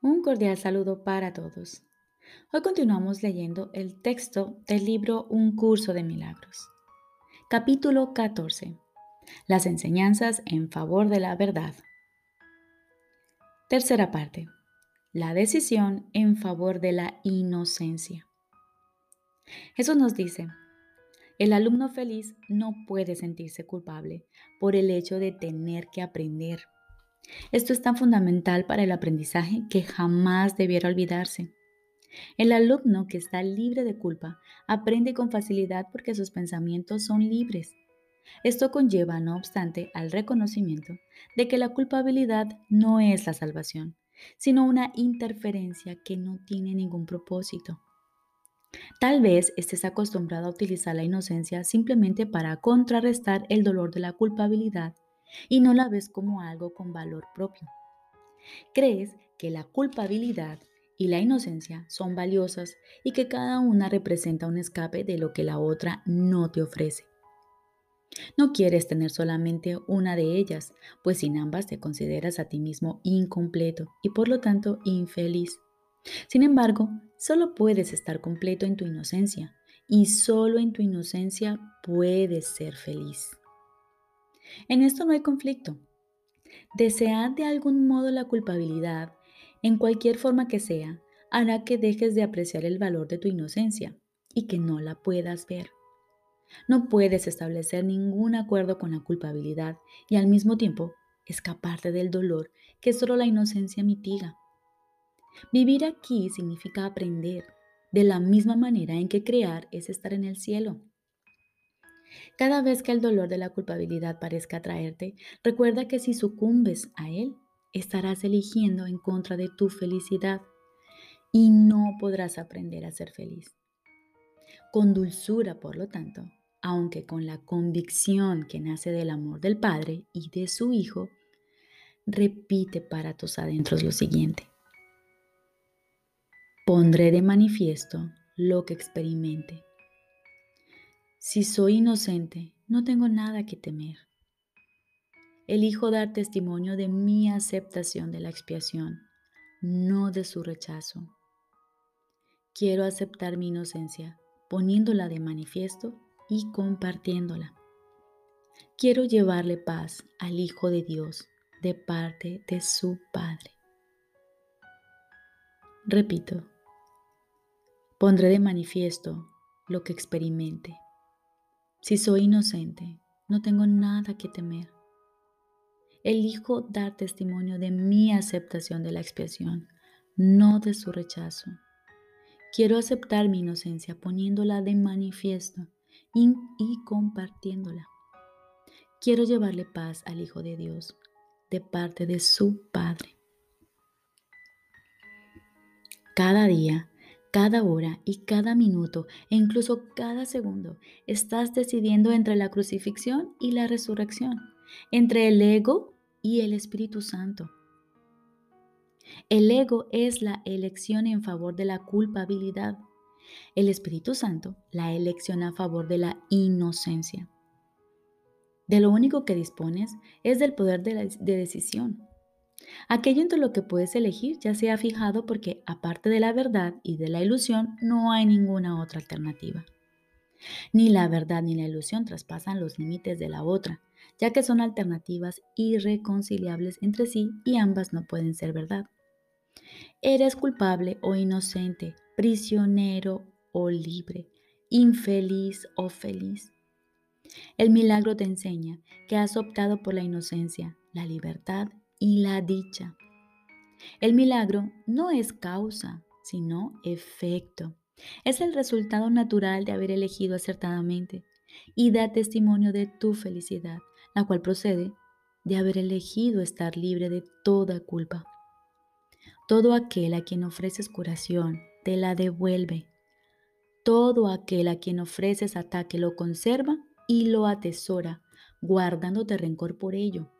Un cordial saludo para todos. Hoy continuamos leyendo el texto del libro Un curso de milagros. Capítulo 14. Las enseñanzas en favor de la verdad. Tercera parte. La decisión en favor de la inocencia. Jesús nos dice, el alumno feliz no puede sentirse culpable por el hecho de tener que aprender esto es tan fundamental para el aprendizaje que jamás debiera olvidarse. El alumno que está libre de culpa aprende con facilidad porque sus pensamientos son libres. Esto conlleva, no obstante, al reconocimiento de que la culpabilidad no es la salvación, sino una interferencia que no tiene ningún propósito. Tal vez estés acostumbrado a utilizar la inocencia simplemente para contrarrestar el dolor de la culpabilidad y no la ves como algo con valor propio. Crees que la culpabilidad y la inocencia son valiosas y que cada una representa un escape de lo que la otra no te ofrece. No quieres tener solamente una de ellas, pues sin ambas te consideras a ti mismo incompleto y por lo tanto infeliz. Sin embargo, solo puedes estar completo en tu inocencia y solo en tu inocencia puedes ser feliz. En esto no hay conflicto. Desear de algún modo la culpabilidad, en cualquier forma que sea, hará que dejes de apreciar el valor de tu inocencia y que no la puedas ver. No puedes establecer ningún acuerdo con la culpabilidad y al mismo tiempo escaparte del dolor que solo la inocencia mitiga. Vivir aquí significa aprender, de la misma manera en que crear es estar en el cielo. Cada vez que el dolor de la culpabilidad parezca atraerte, recuerda que si sucumbes a él, estarás eligiendo en contra de tu felicidad y no podrás aprender a ser feliz. Con dulzura, por lo tanto, aunque con la convicción que nace del amor del Padre y de su Hijo, repite para tus adentros lo siguiente. Pondré de manifiesto lo que experimente si soy inocente, no tengo nada que temer. Elijo dar testimonio de mi aceptación de la expiación, no de su rechazo. Quiero aceptar mi inocencia, poniéndola de manifiesto y compartiéndola. Quiero llevarle paz al Hijo de Dios de parte de su Padre. Repito, pondré de manifiesto lo que experimente si soy inocente, no tengo nada que temer. Elijo dar testimonio de mi aceptación de la expiación, no de su rechazo. Quiero aceptar mi inocencia poniéndola de manifiesto y, y, compartiéndola. Quiero llevarle paz al Hijo de Dios de parte de su Padre. Cada día cada hora y cada minuto e incluso cada segundo estás decidiendo entre la crucifixión y la resurrección, entre el ego y el Espíritu Santo. El ego es la elección en favor de la culpabilidad. El Espíritu Santo, la elección a favor de la inocencia. De lo único que dispones es del poder de, de decisión. Aquello entre lo que puedes elegir ya se ha fijado porque aparte de la verdad y de la ilusión no hay ninguna otra alternativa. Ni la verdad ni la ilusión traspasan los límites de la otra, ya que son alternativas irreconciliables entre sí y ambas no pueden ser verdad. Eres culpable o inocente, prisionero o libre, infeliz o feliz. El milagro te enseña que has optado por la inocencia, la libertad y la dicha. El milagro no es causa, sino efecto. Es el resultado natural de haber elegido acertadamente y da testimonio de tu felicidad, la cual procede de haber elegido estar libre de toda culpa. Todo aquel a quien ofreces curación te la devuelve. Todo aquel a quien ofreces ataque lo conserva y lo atesora, guardándote rencor por ello.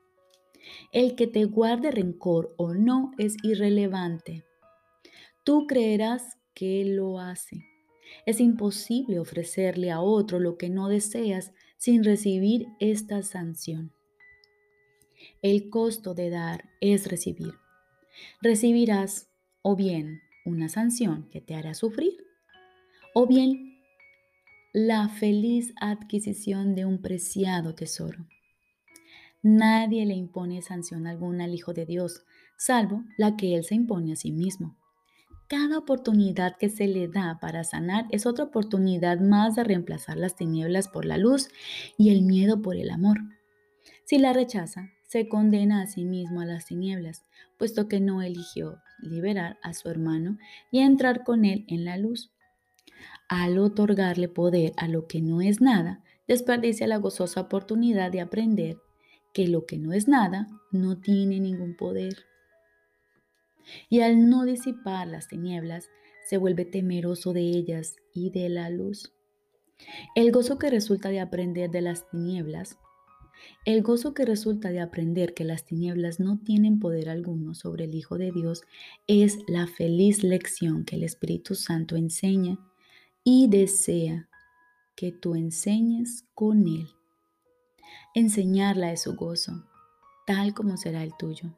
El que te guarde rencor o no es irrelevante. Tú creerás que lo hace. Es imposible ofrecerle a otro lo que no deseas sin recibir esta sanción. El costo de dar es recibir. Recibirás o bien una sanción que te hará sufrir, o bien la feliz adquisición de un preciado tesoro. Nadie le impone sanción alguna al Hijo de Dios, salvo la que Él se impone a sí mismo. Cada oportunidad que se le da para sanar es otra oportunidad más de reemplazar las tinieblas por la luz y el miedo por el amor. Si la rechaza, se condena a sí mismo a las tinieblas, puesto que no eligió liberar a su hermano y entrar con él en la luz. Al otorgarle poder a lo que no es nada, desperdicia la gozosa oportunidad de aprender que lo que no es nada no tiene ningún poder y al no disipar las tinieblas, se vuelve temeroso de ellas y de la luz. El gozo que resulta de aprender de las tinieblas, el gozo que resulta de aprender que las tinieblas no tienen poder alguno sobre el Hijo de Dios es la feliz lección que el Espíritu Santo enseña y desea que tú enseñes con Él. Enseñarla es su gozo, tal como será el tuyo.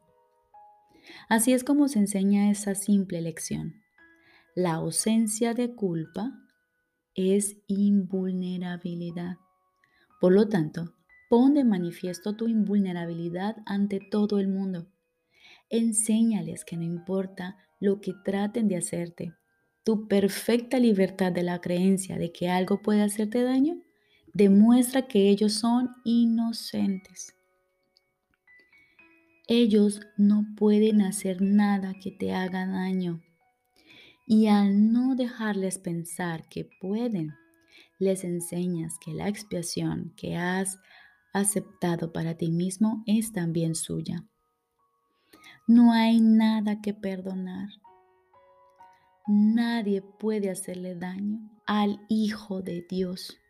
Así es como se enseña esa simple lección. La ausencia de culpa es invulnerabilidad. Por lo tanto, pon de manifiesto tu invulnerabilidad ante todo el mundo. Enséñales que no importa lo que traten de hacerte, tu perfecta libertad de la creencia de que algo puede hacerte daño demuestra que ellos son inocentes. Ellos no pueden hacer nada que te haga daño. Y al no dejarles pensar que pueden, les enseñas que la expiación que has aceptado para ti mismo es también suya. No hay nada que perdonar. Nadie puede hacerle daño al Hijo de Dios.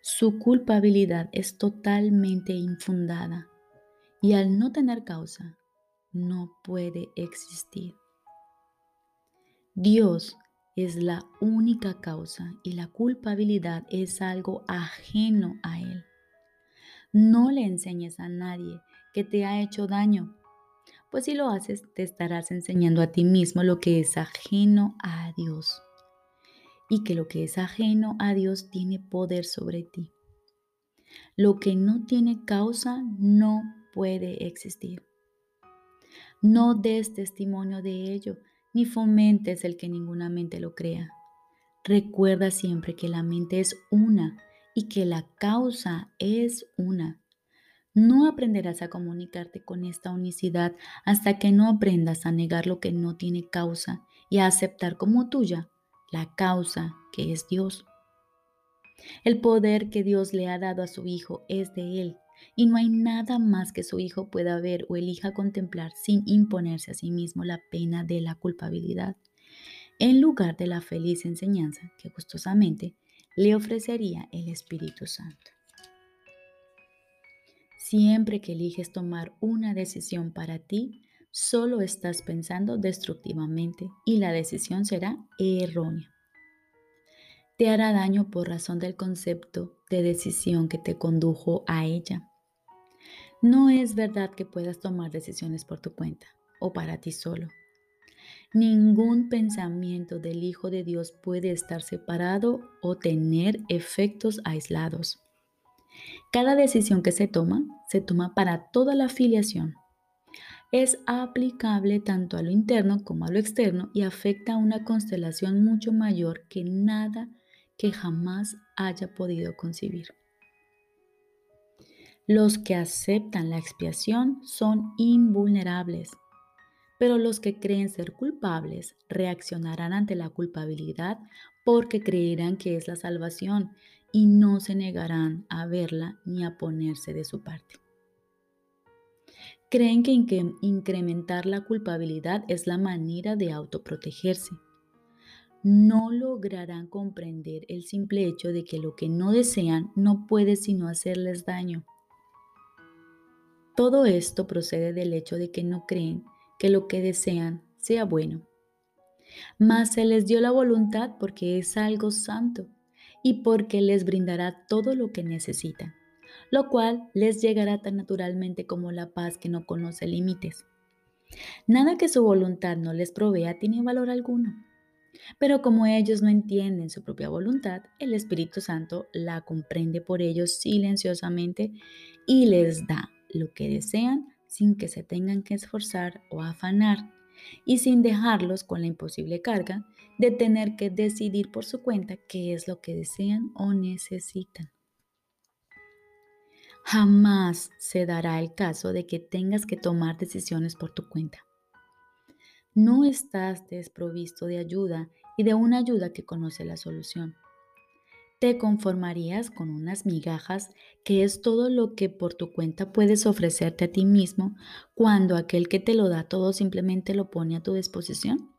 Su culpabilidad es totalmente infundada y al no tener causa, no puede existir. Dios es la única causa y la culpabilidad es algo ajeno a Él. No le enseñes a nadie que te ha hecho daño, pues si lo haces te estarás enseñando a ti mismo lo que es ajeno a Dios y que lo que es ajeno a Dios tiene poder sobre ti. Lo que no tiene causa no puede existir. No des testimonio de ello, ni fomentes el que ninguna mente lo crea. Recuerda siempre que la mente es una y que la causa es una. No aprenderás a comunicarte con esta unicidad hasta que no aprendas a negar lo que no tiene causa y a aceptar como tuya la causa que es Dios. El poder que Dios le ha dado a su Hijo es de Él y no hay nada más que su hijo pueda ver o elija contemplar sin imponerse a sí mismo la pena de la culpabilidad, en lugar de la feliz enseñanza que gustosamente le ofrecería el Espíritu Santo. Siempre que eliges tomar una decisión para ti, solo estás pensando destructivamente y la decisión será errónea. Te hará daño por razón del concepto de decisión que te condujo a ella. No es verdad que puedas tomar decisiones por tu cuenta o para ti solo. Ningún pensamiento del Hijo de Dios puede estar separado o tener efectos aislados. Cada decisión que se toma, se toma para toda la afiliación. Es aplicable tanto a lo interno como a lo externo y afecta a una constelación mucho mayor que nada que jamás haya podido concebir. Los que aceptan la expiación son invulnerables, pero los que creen ser culpables reaccionarán ante la culpabilidad porque creerán que es la salvación y no se negarán a verla ni a ponerse de su parte. Creen que incrementar la culpabilidad es la manera de autoprotegerse. No lograrán comprender el simple hecho de que lo que no desean no puede sino hacerles daño. Todo esto procede del hecho de que no creen que lo que desean sea bueno. Mas se les dio la voluntad porque es algo santo y porque les brindará todo lo que necesitan, lo cual les llegará tan naturalmente como la paz que no conoce límites. Nada que su voluntad no les provea tiene valor alguno. Pero como ellos no entienden su propia voluntad, el Espíritu Santo la comprende por ellos silenciosamente y les da lo que desean sin que se tengan que esforzar o afanar y sin dejarlos con la imposible carga de tener que decidir por su cuenta qué es lo que desean o necesitan. Jamás se dará el caso de que tengas que tomar decisiones por tu cuenta. No estás desprovisto de ayuda y de una ayuda que conoce la solución. Te conformarías con unas migajas que es todo lo que por tu cuenta puedes ofrecerte a ti mismo cuando aquel que te lo da todo simplemente lo pone a tu disposición.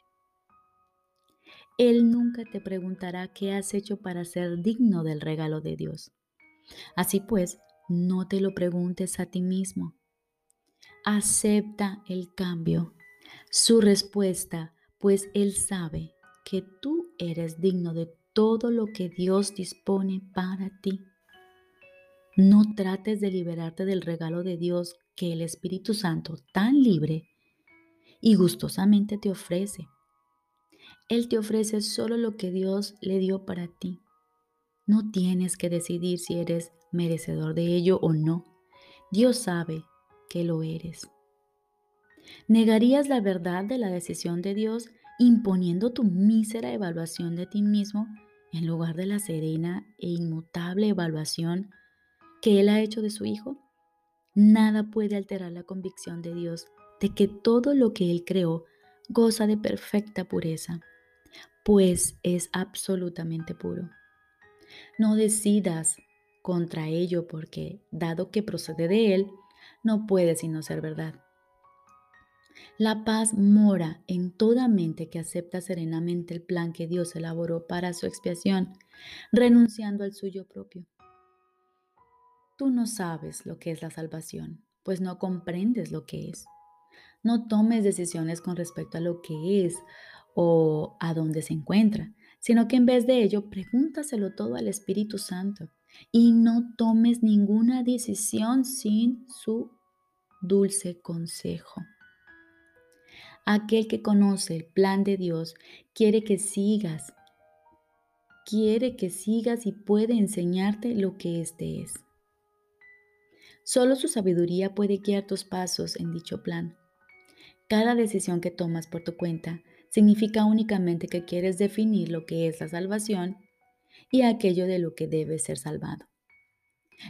Él nunca te preguntará qué has hecho para ser digno del regalo de Dios. Así pues, no te lo preguntes a ti mismo. Acepta el cambio. Su respuesta, pues Él sabe que tú eres digno de todo lo que Dios dispone para ti. No trates de liberarte del regalo de Dios que el Espíritu Santo tan libre y gustosamente te ofrece. Él te ofrece solo lo que Dios le dio para ti. No tienes que decidir si eres merecedor de ello o no. Dios sabe que lo eres. ¿Negarías la verdad de la decisión de Dios imponiendo tu mísera evaluación de ti mismo en lugar de la serena e inmutable evaluación que Él ha hecho de su Hijo? Nada puede alterar la convicción de Dios de que todo lo que Él creó goza de perfecta pureza, pues es absolutamente puro. No decidas contra ello porque, dado que procede de Él, no puede sino ser verdad. La paz mora en toda mente que acepta serenamente el plan que Dios elaboró para su expiación, renunciando al suyo propio. Tú no sabes lo que es la salvación, pues no comprendes lo que es. No tomes decisiones con respecto a lo que es o a dónde se encuentra, sino que en vez de ello pregúntaselo todo al Espíritu Santo y no tomes ninguna decisión sin su dulce consejo. Aquel que conoce el plan de Dios quiere que sigas, quiere que sigas y puede enseñarte lo que éste es. Solo su sabiduría puede guiar tus pasos en dicho plan. Cada decisión que tomas por tu cuenta significa únicamente que quieres definir lo que es la salvación y aquello de lo que debe ser salvado.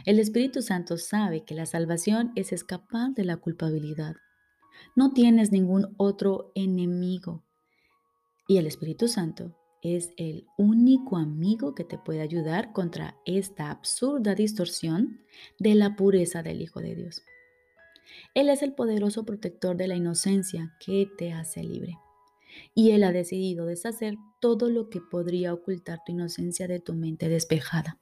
El Espíritu Santo sabe que la salvación es escapar de la culpabilidad. No tienes ningún otro enemigo. Y el Espíritu Santo es el único amigo que te puede ayudar contra esta absurda distorsión de la pureza del Hijo de Dios. Él es el poderoso protector de la inocencia que te hace libre y Él ha decidido deshacer todo lo que podría ocultar tu inocencia de tu mente despejada.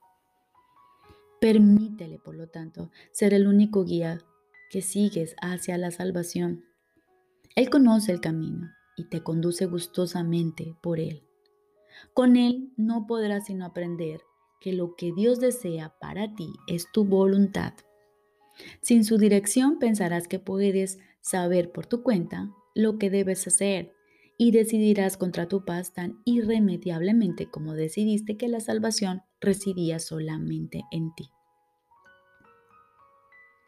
Permítele, por lo tanto, ser el único guía que sigues hacia la salvación. Él conoce el camino y te conduce gustosamente por él. Con él no podrás sino aprender que lo que Dios desea para ti es tu voluntad. Sin su dirección pensarás que puedes saber por tu cuenta lo que debes hacer y decidirás contra tu paz tan irremediablemente como decidiste que la salvación residía solamente en ti.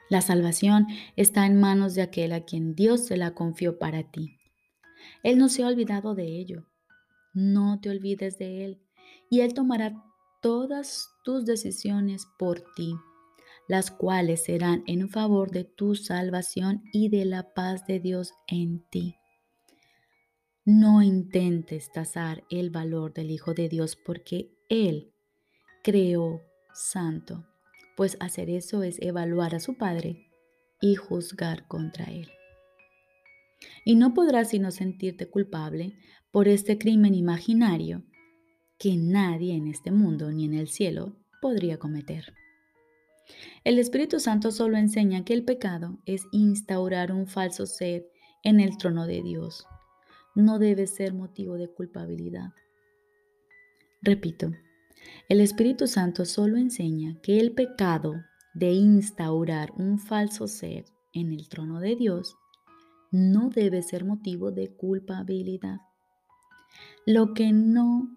La salvación está en manos de aquel a quien Dios se la confió para ti. Él no se ha olvidado de ello. No te olvides de Él y Él tomará todas tus decisiones por ti, las cuales serán en favor de tu salvación y de la paz de Dios en ti. No intentes tasar el valor del Hijo de Dios porque Él creó santo, pues hacer eso es evaluar a su Padre y juzgar contra Él. Y no podrás sino sentirte culpable por este crimen imaginario que nadie en este mundo ni en el cielo podría cometer. El Espíritu Santo solo enseña que el pecado es instaurar un falso ser en el trono de Dios no debe ser motivo de culpabilidad. Repito, el Espíritu Santo solo enseña que el pecado de instaurar un falso ser en el trono de Dios no debe ser motivo de culpabilidad. Lo que no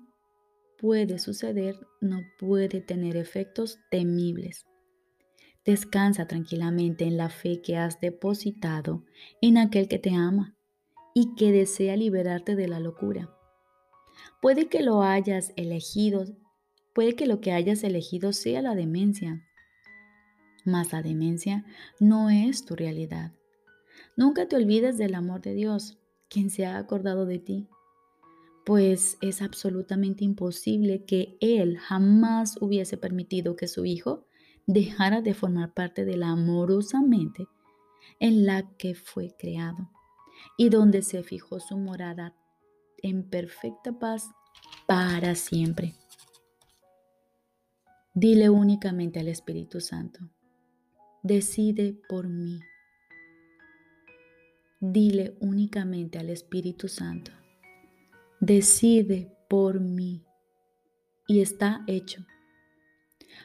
puede suceder no puede tener efectos temibles. Descansa tranquilamente en la fe que has depositado en aquel que te ama y que desea liberarte de la locura. Puede que lo hayas elegido, puede que lo que hayas elegido sea la demencia, mas la demencia no es tu realidad. Nunca te olvides del amor de Dios, quien se ha acordado de ti, pues es absolutamente imposible que Él jamás hubiese permitido que su Hijo dejara de formar parte de la amorosa mente en la que fue creado y donde se fijó su morada en perfecta paz para siempre. Dile únicamente al Espíritu Santo, decide por mí. Dile únicamente al Espíritu Santo, decide por mí. Y está hecho,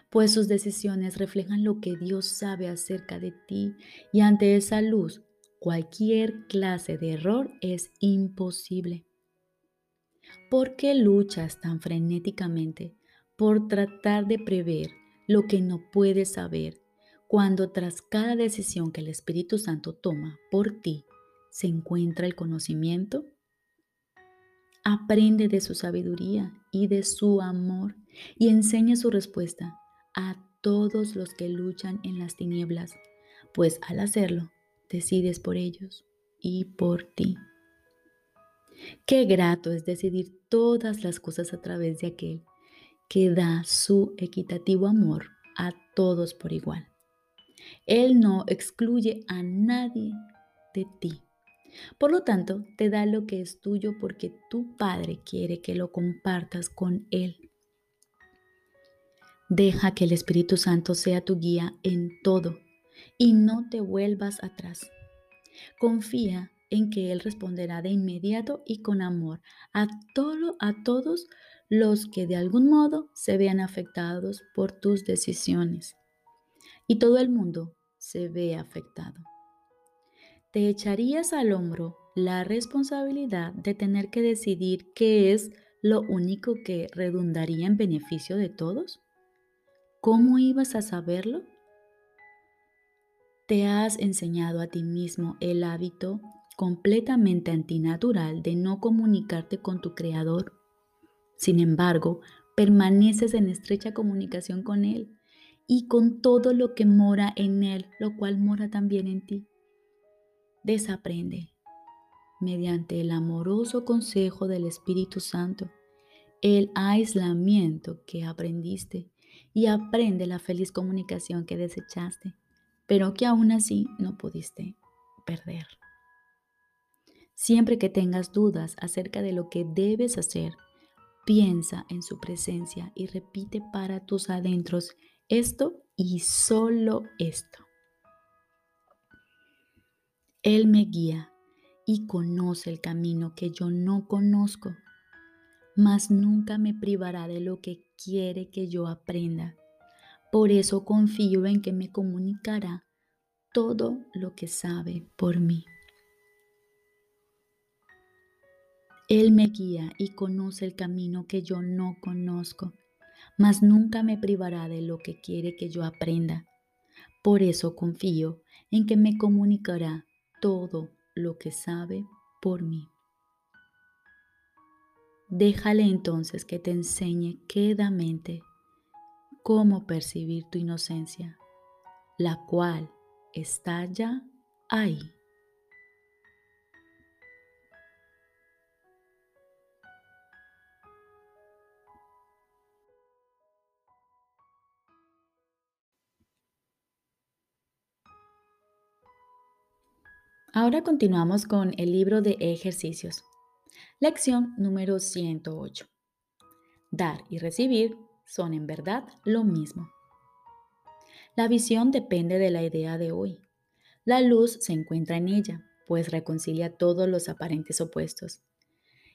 pues sus decisiones reflejan lo que Dios sabe acerca de ti y ante esa luz cualquier clase de error es imposible. ¿Por qué luchas tan frenéticamente por tratar de prever lo que no puedes saber cuando tras cada decisión que el Espíritu Santo toma por ti se encuentra el conocimiento? Aprende de su sabiduría y de su amor y enseña su respuesta a todos los que luchan en las tinieblas, pues al hacerlo decides por ellos y por ti. Qué grato es decidir todas las cosas a través de aquel que da su equitativo amor a todos por igual. Él no excluye a nadie de ti. Por lo tanto, te da lo que es tuyo porque tu Padre quiere que lo compartas con Él. Deja que el Espíritu Santo sea tu guía en todo y no te vuelvas atrás. Confía en que Él responderá de inmediato y con amor a, todo, a todos los que de algún modo se vean afectados por tus decisiones. Y todo el mundo se ve afectado. ¿Te echarías al hombro la responsabilidad de tener que decidir qué es lo único que redundaría en beneficio de todos? ¿Cómo ibas a saberlo? Te has enseñado a ti mismo el hábito completamente antinatural de no comunicarte con tu Creador. Sin embargo, permaneces en estrecha comunicación con Él y con todo lo que mora en Él, lo cual mora también en ti. Desaprende mediante el amoroso consejo del Espíritu Santo el aislamiento que aprendiste y aprende la feliz comunicación que desechaste pero que aún así no pudiste perder. Siempre que tengas dudas acerca de lo que debes hacer, piensa en su presencia y repite para tus adentros esto y solo esto. Él me guía y conoce el camino que yo no conozco, mas nunca me privará de lo que quiere que yo aprenda por eso confío en que me comunicará todo lo que sabe por mí. Él me guía y conoce el camino que yo no conozco, mas nunca me privará de lo que quiere que yo aprenda. Por eso confío en que me comunicará todo lo que sabe por mí. Déjale entonces que te enseñe quedamente cómo percibir tu inocencia, la cual está ya ahí. Ahora continuamos con el libro de ejercicios. Lección número 108. Dar y recibir son en verdad lo mismo. La visión depende de la idea de hoy. La luz se encuentra en ella, pues reconcilia todos los aparentes opuestos.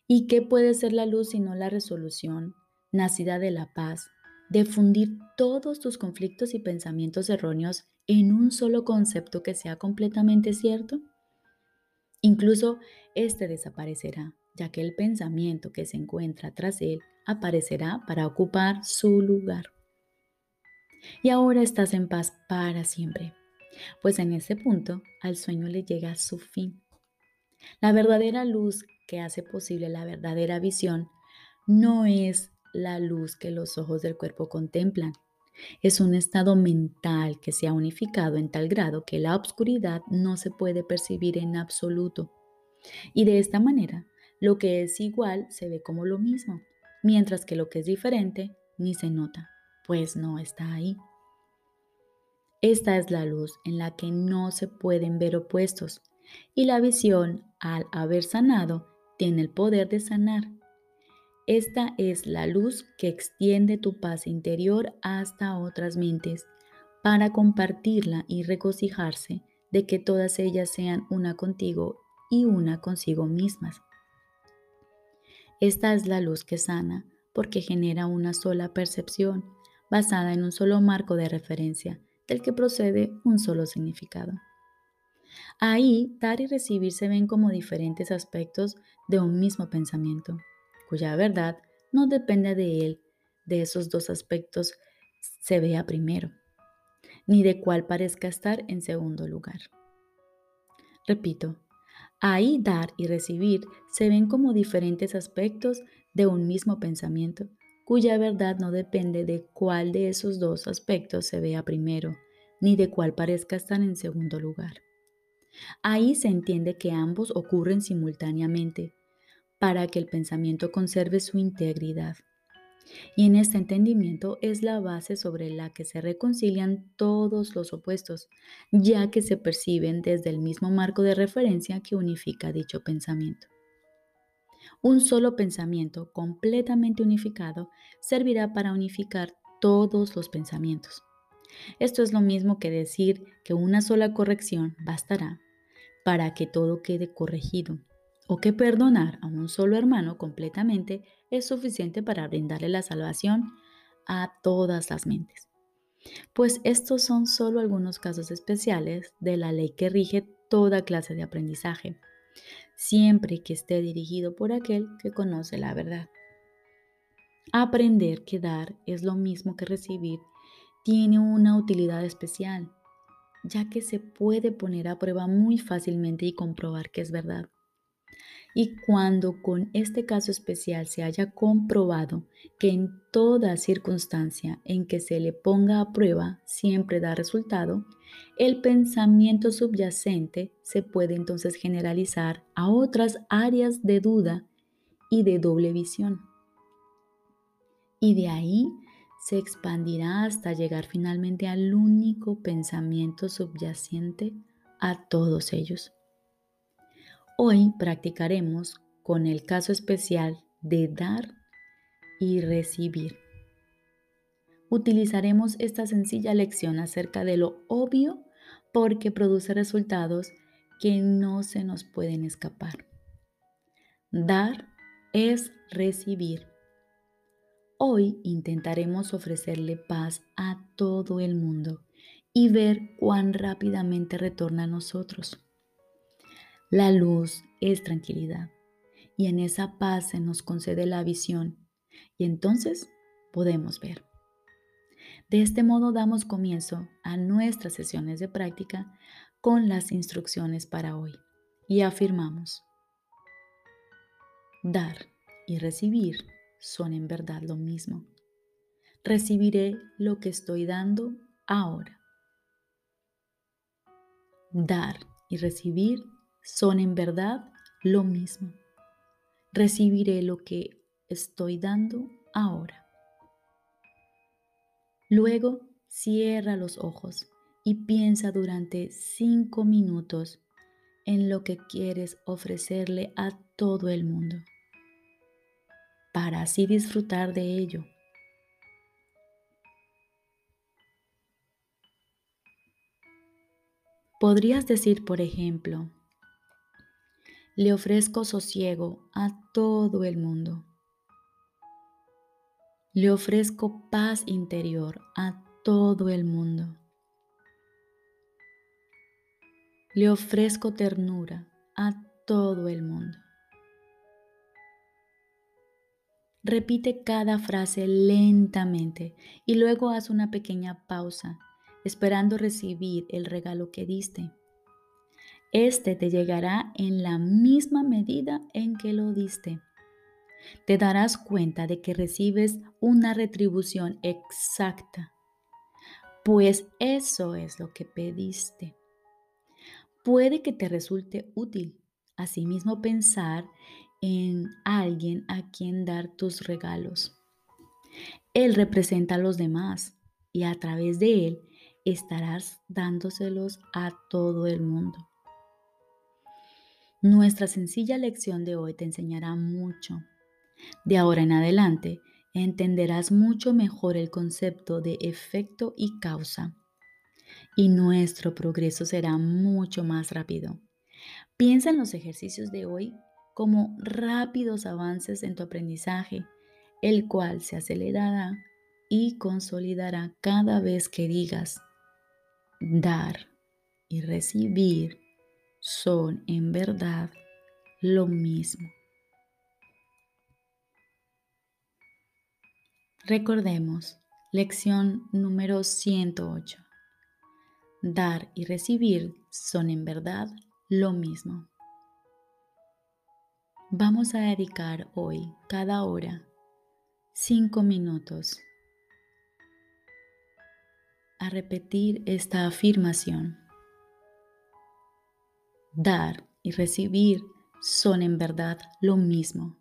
¿Y qué puede ser la luz sino la resolución, nacida de la paz, de fundir todos tus conflictos y pensamientos erróneos en un solo concepto que sea completamente cierto? Incluso este desaparecerá, ya que el pensamiento que se encuentra tras él aparecerá para ocupar su lugar. Y ahora estás en paz para siempre, pues en ese punto al sueño le llega su fin. La verdadera luz que hace posible la verdadera visión no es la luz que los ojos del cuerpo contemplan. Es un estado mental que se ha unificado en tal grado que la obscuridad no se puede percibir en absoluto. Y de esta manera, lo que es igual se ve como lo mismo, mientras que lo que es diferente ni se nota, pues no está ahí. Esta es la luz en la que no se pueden ver opuestos, y la visión, al haber sanado, tiene el poder de sanar esta es la luz que extiende tu paz interior hasta otras mentes para compartirla y regocijarse de que todas ellas sean una contigo y una consigo mismas. Esta es la luz que sana porque genera una sola percepción basada en un solo marco de referencia del que procede un solo significado. Ahí, dar y recibir se ven como diferentes aspectos de un mismo pensamiento cuya verdad no depende de él, de esos dos aspectos se vea primero, ni de cuál parezca estar en segundo lugar. Repito, ahí dar y recibir se ven como diferentes aspectos de un mismo pensamiento, cuya verdad no depende de cuál de esos dos aspectos se vea primero, ni de cuál parezca estar en segundo lugar. Ahí se entiende que ambos ocurren simultáneamente, para que el pensamiento conserve su integridad. Y en este entendimiento es la base sobre la que se reconcilian todos los opuestos, ya que se perciben desde el mismo marco de referencia que unifica dicho pensamiento. Un solo pensamiento completamente unificado servirá para unificar todos los pensamientos. Esto es lo mismo que decir que una sola corrección bastará para que todo quede corregido o que perdonar a un solo hermano completamente es suficiente para brindarle la salvación a todas las mentes. Pues estos son solo algunos casos especiales de la ley que rige toda clase de aprendizaje, siempre que esté dirigido por aquel que conoce la verdad. Aprender que dar es lo mismo que recibir tiene una utilidad especial, ya que se puede poner a prueba muy fácilmente y comprobar que es verdad. Y cuando con este caso especial se haya comprobado que en toda circunstancia en que se le ponga a prueba siempre da resultado, el pensamiento subyacente se puede entonces generalizar a otras áreas de duda y de doble visión. Y de ahí se expandirá hasta llegar finalmente al único pensamiento subyacente a todos ellos. Hoy practicaremos con el caso especial de dar y recibir. Utilizaremos esta sencilla lección acerca de lo obvio porque produce resultados que no se nos pueden escapar. Dar es recibir. Hoy intentaremos ofrecerle paz a todo el mundo y ver cuán rápidamente retorna a nosotros. La luz es tranquilidad y en esa paz se nos concede la visión y entonces podemos ver. De este modo damos comienzo a nuestras sesiones de práctica con las instrucciones para hoy y afirmamos, dar y recibir son en verdad lo mismo. Recibiré lo que estoy dando ahora. Dar y recibir son en verdad lo mismo. Recibiré lo que estoy dando ahora. Luego cierra los ojos y piensa durante cinco minutos en lo que quieres ofrecerle a todo el mundo, para así disfrutar de ello. Podrías decir, por ejemplo, le ofrezco sosiego a todo el mundo. Le ofrezco paz interior a todo el mundo. Le ofrezco ternura a todo el mundo. Repite cada frase lentamente y luego haz una pequeña pausa, esperando recibir el regalo que diste. Este te llegará en la misma medida en que lo diste. Te darás cuenta de que recibes una retribución exacta, pues eso es lo que pediste. Puede que te resulte útil asimismo pensar en alguien a quien dar tus regalos. Él representa a los demás y a través de él estarás dándoselos a todo el mundo. Nuestra sencilla lección de hoy te enseñará mucho. De ahora en adelante entenderás mucho mejor el concepto de efecto y causa y nuestro progreso será mucho más rápido. Piensa en los ejercicios de hoy como rápidos avances en tu aprendizaje, el cual se acelerará y consolidará cada vez que digas, dar y recibir son en verdad lo mismo. Recordemos, lección número 108. Dar y recibir son en verdad lo mismo. Vamos a dedicar hoy, cada hora, cinco minutos a repetir esta afirmación. Dar y recibir son en verdad lo mismo.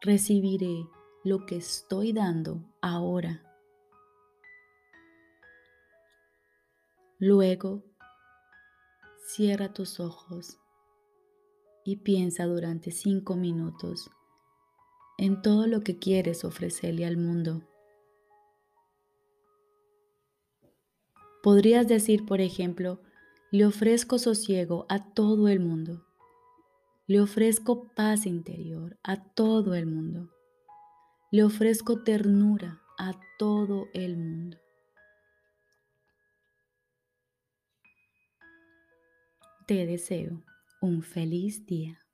Recibiré lo que estoy dando ahora. Luego, cierra tus ojos y piensa durante cinco minutos en todo lo que quieres ofrecerle al mundo. Podrías decir, por ejemplo, le ofrezco sosiego a todo el mundo. Le ofrezco paz interior a todo el mundo. Le ofrezco ternura a todo el mundo. Te deseo un feliz día.